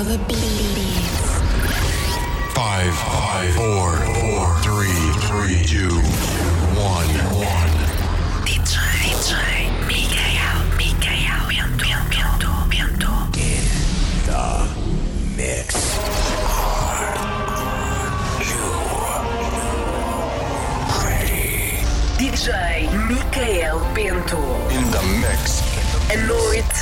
Feel the beats. Five, five, four, four, three, three, two, one, one. DJ, DJ, Mikael, Mikael, Bento, Bento, Bento. Mix. DJ Mikael Bento. In the mix. A noite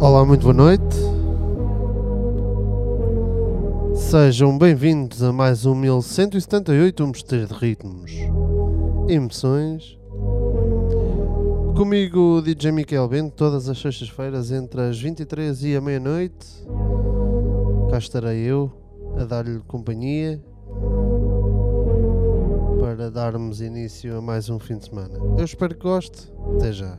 Olá, muito boa noite. Sejam bem-vindos a mais um 1178 Um Mistério de Ritmos e Emoções. Comigo, o DJ Miquel Bento, todas as sextas-feiras entre as 23 e a meia-noite. Cá estarei eu a dar-lhe companhia para darmos início a mais um fim de semana. Eu espero que goste. Até já.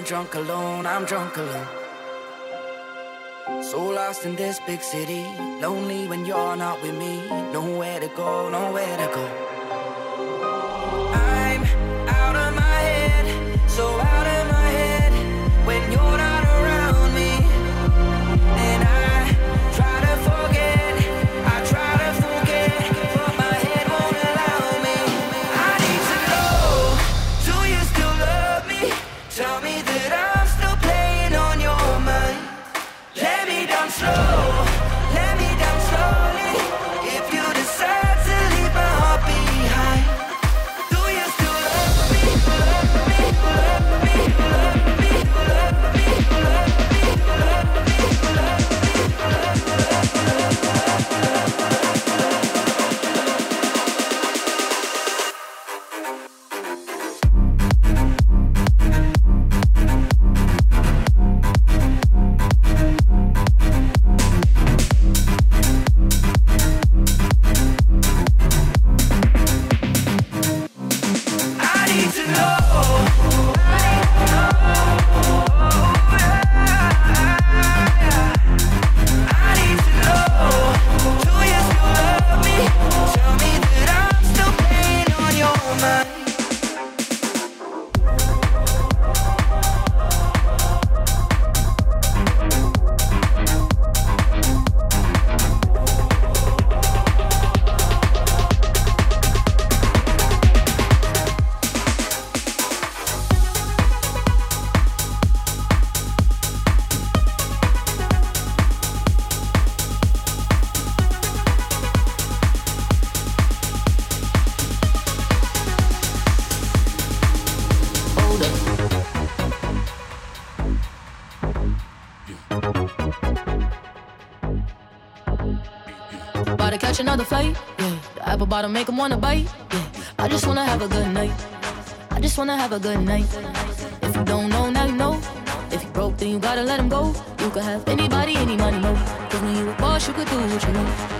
I'm drunk alone, I'm drunk alone. So lost in this big city, lonely when you're not with me. Nowhere to go, nowhere to go. try to make them wanna bite. Yeah. I just wanna have a good night. I just wanna have a good night. If you don't know, now you know. If you broke, then you gotta let him go. You could have anybody, any money, no. Cause when you a boss, you could do what you want.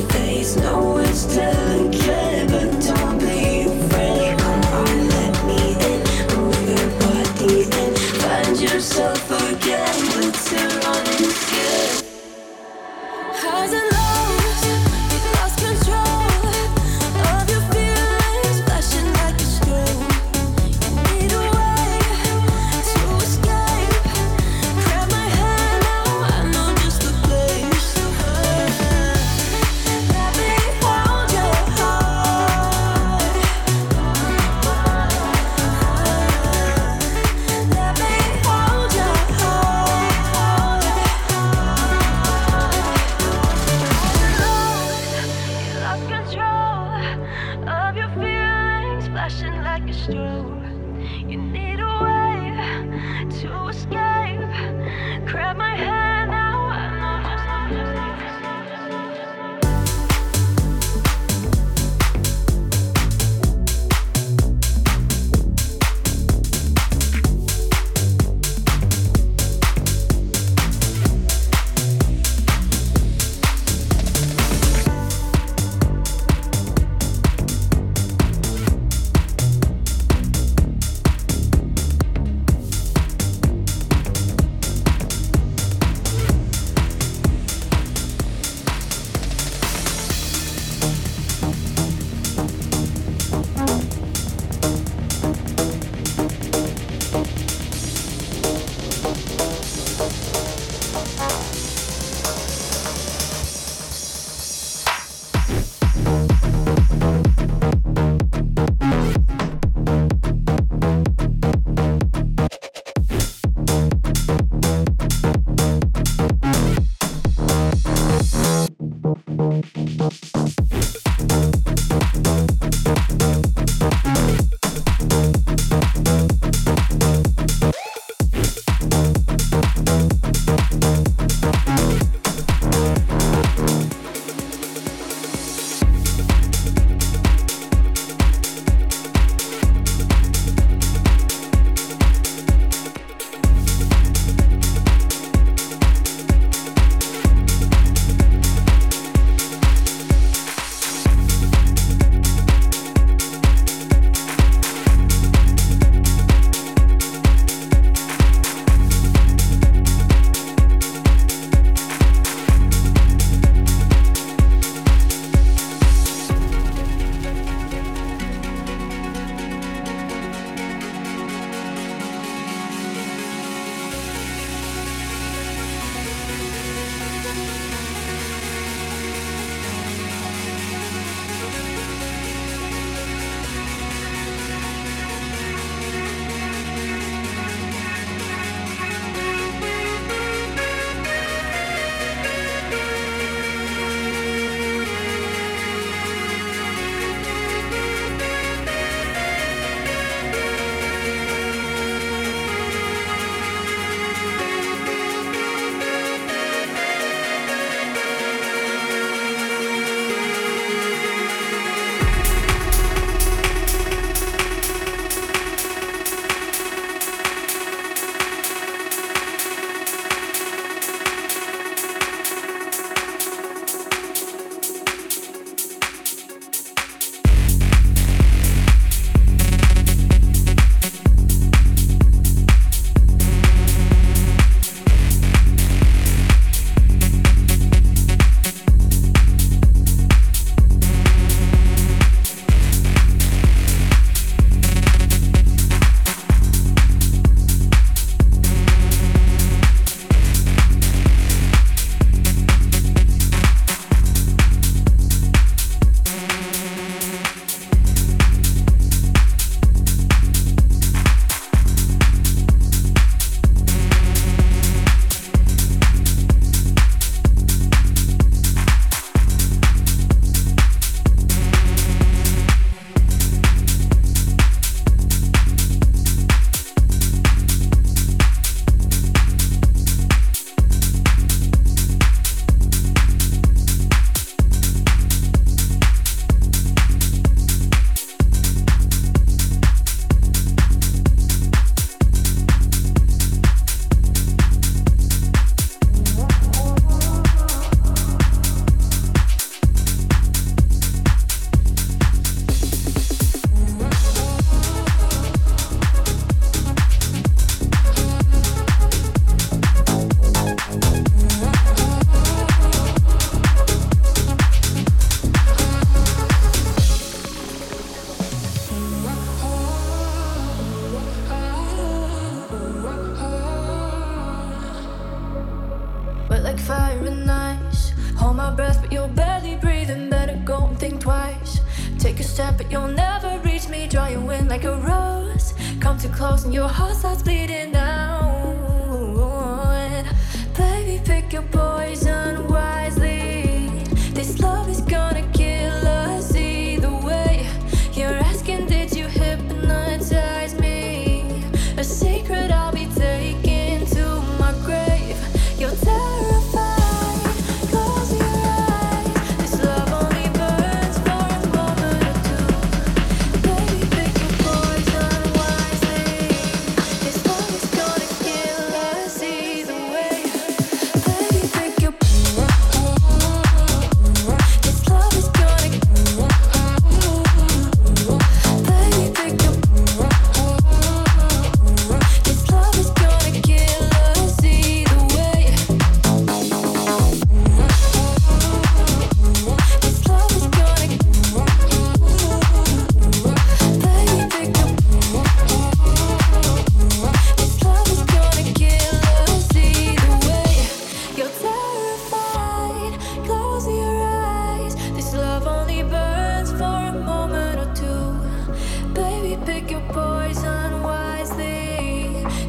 face, no, it's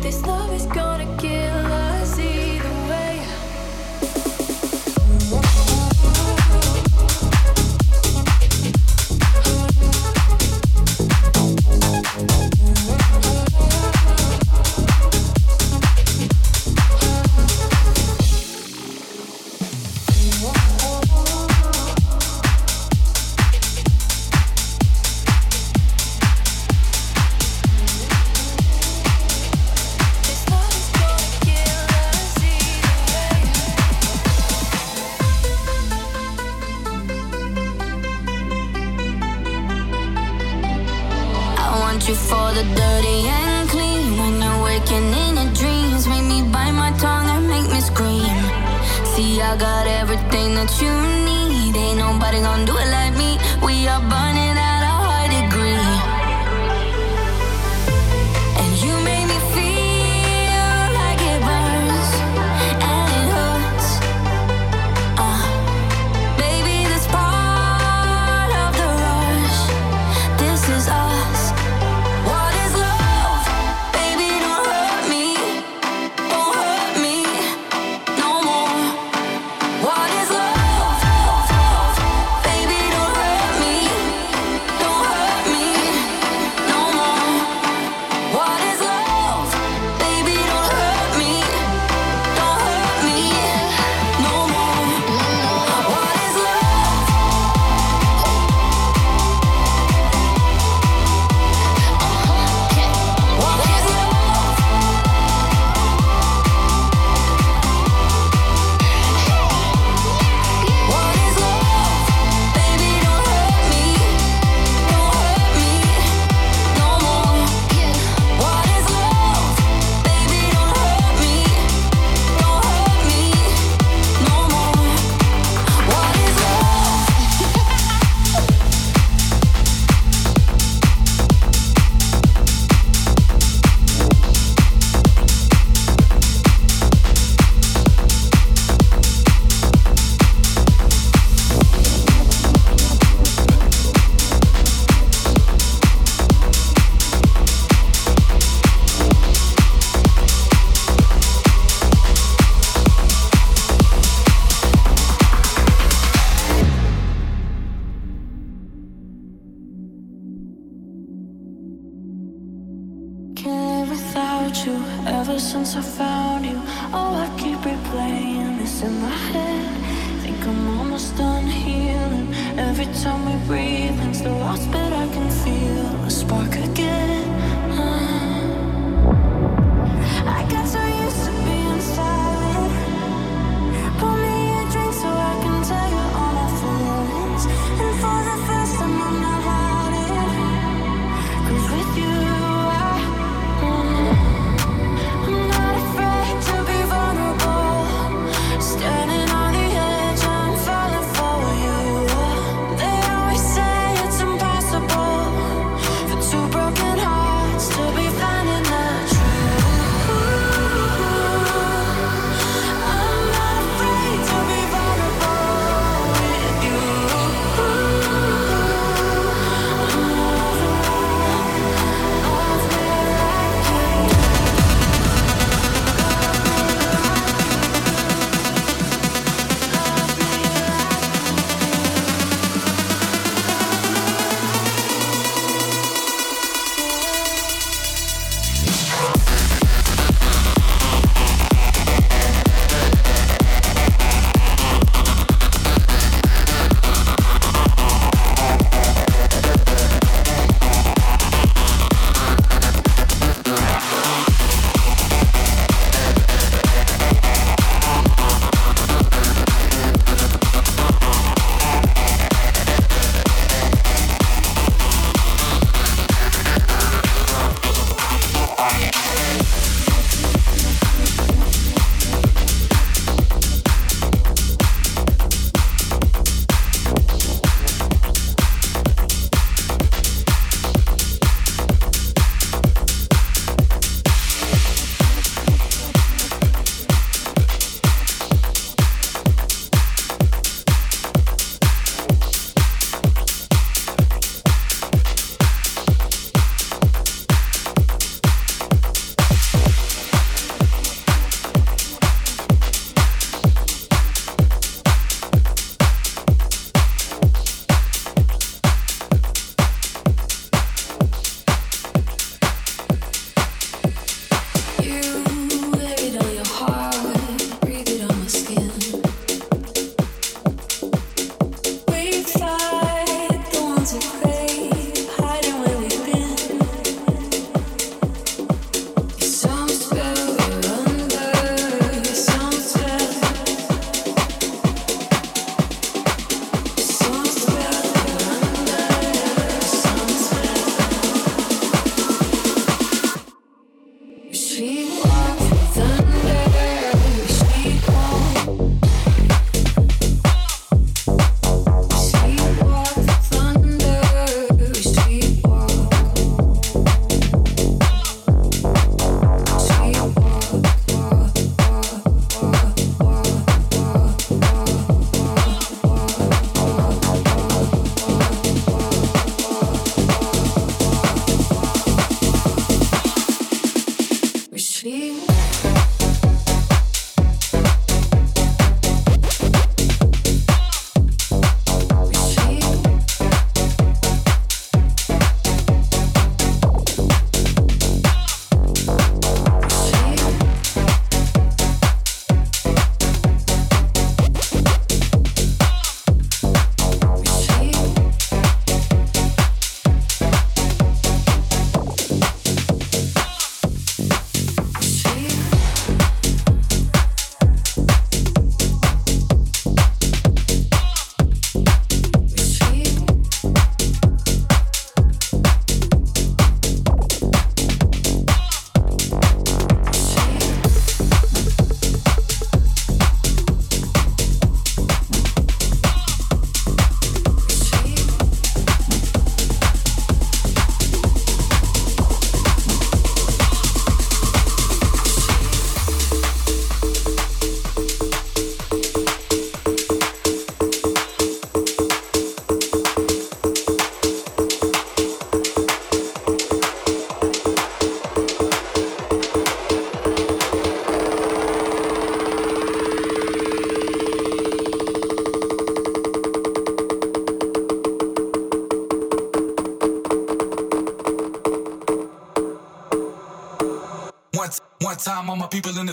this love is gone.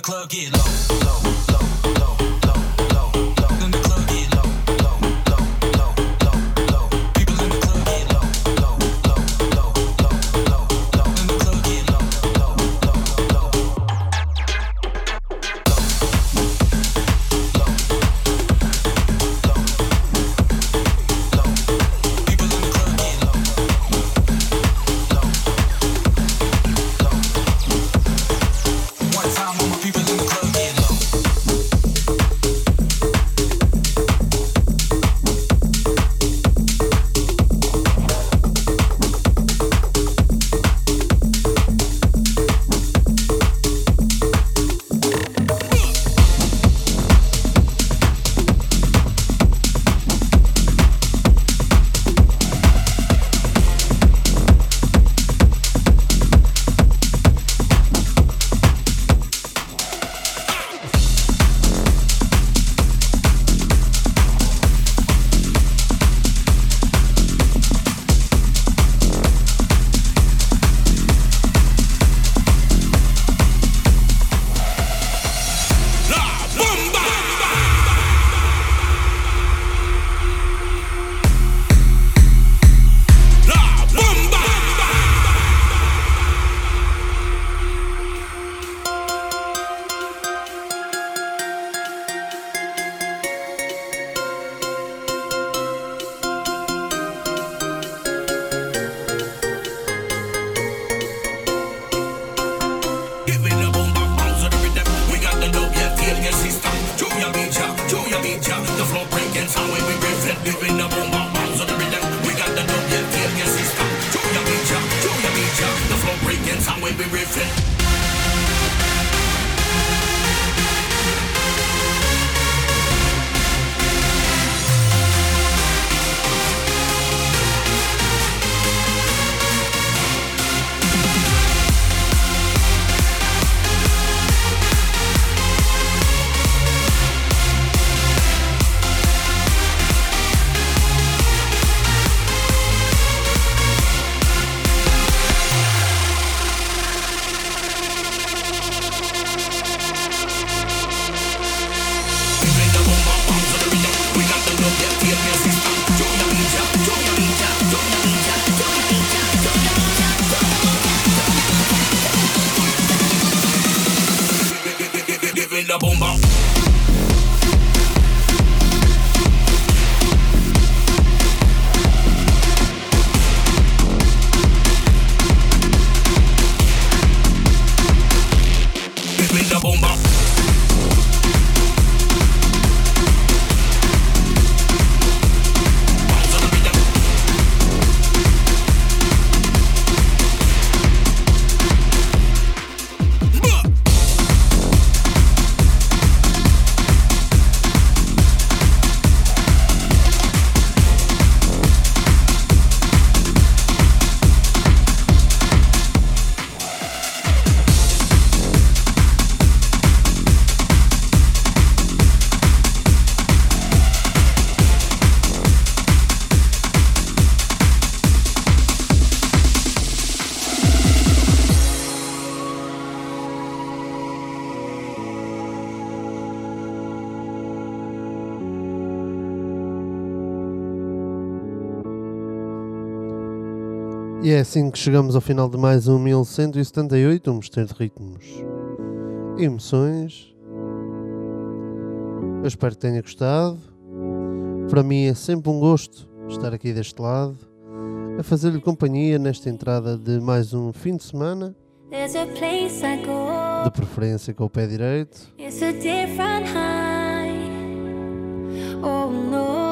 the club getting é assim que chegamos ao final de mais um 1178, um mosteiro de ritmos e emoções. Eu espero que tenha gostado. Para mim é sempre um gosto estar aqui deste lado, a fazer-lhe companhia nesta entrada de mais um fim de semana. De preferência com o pé direito. Oh, no.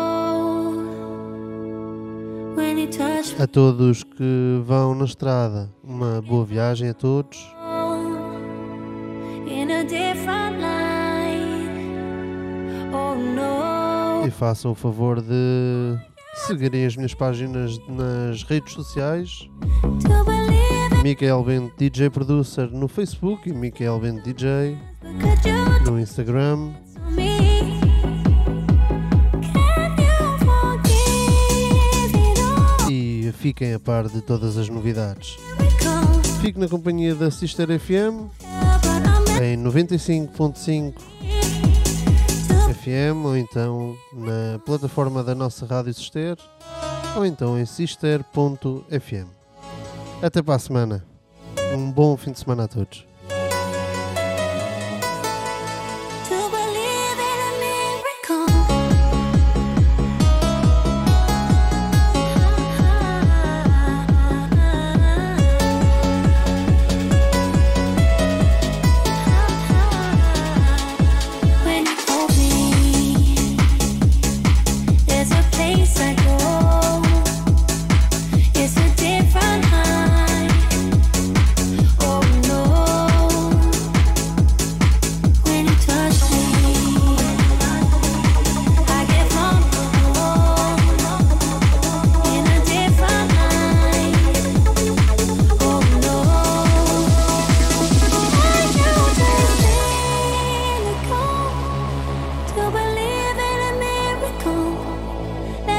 A todos que vão na estrada, uma boa viagem a todos. E façam o favor de seguirem as minhas páginas nas redes sociais. Michael Bento DJ Producer no Facebook e Michael Bento DJ no Instagram. fiquem a par de todas as novidades. Fique na companhia da Sister FM em 95.5 FM ou então na plataforma da nossa Rádio Sister ou então em sister.fm. Até para a semana. Um bom fim de semana a todos.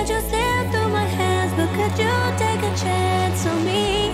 Just slip through my hands. But could you take a chance on me?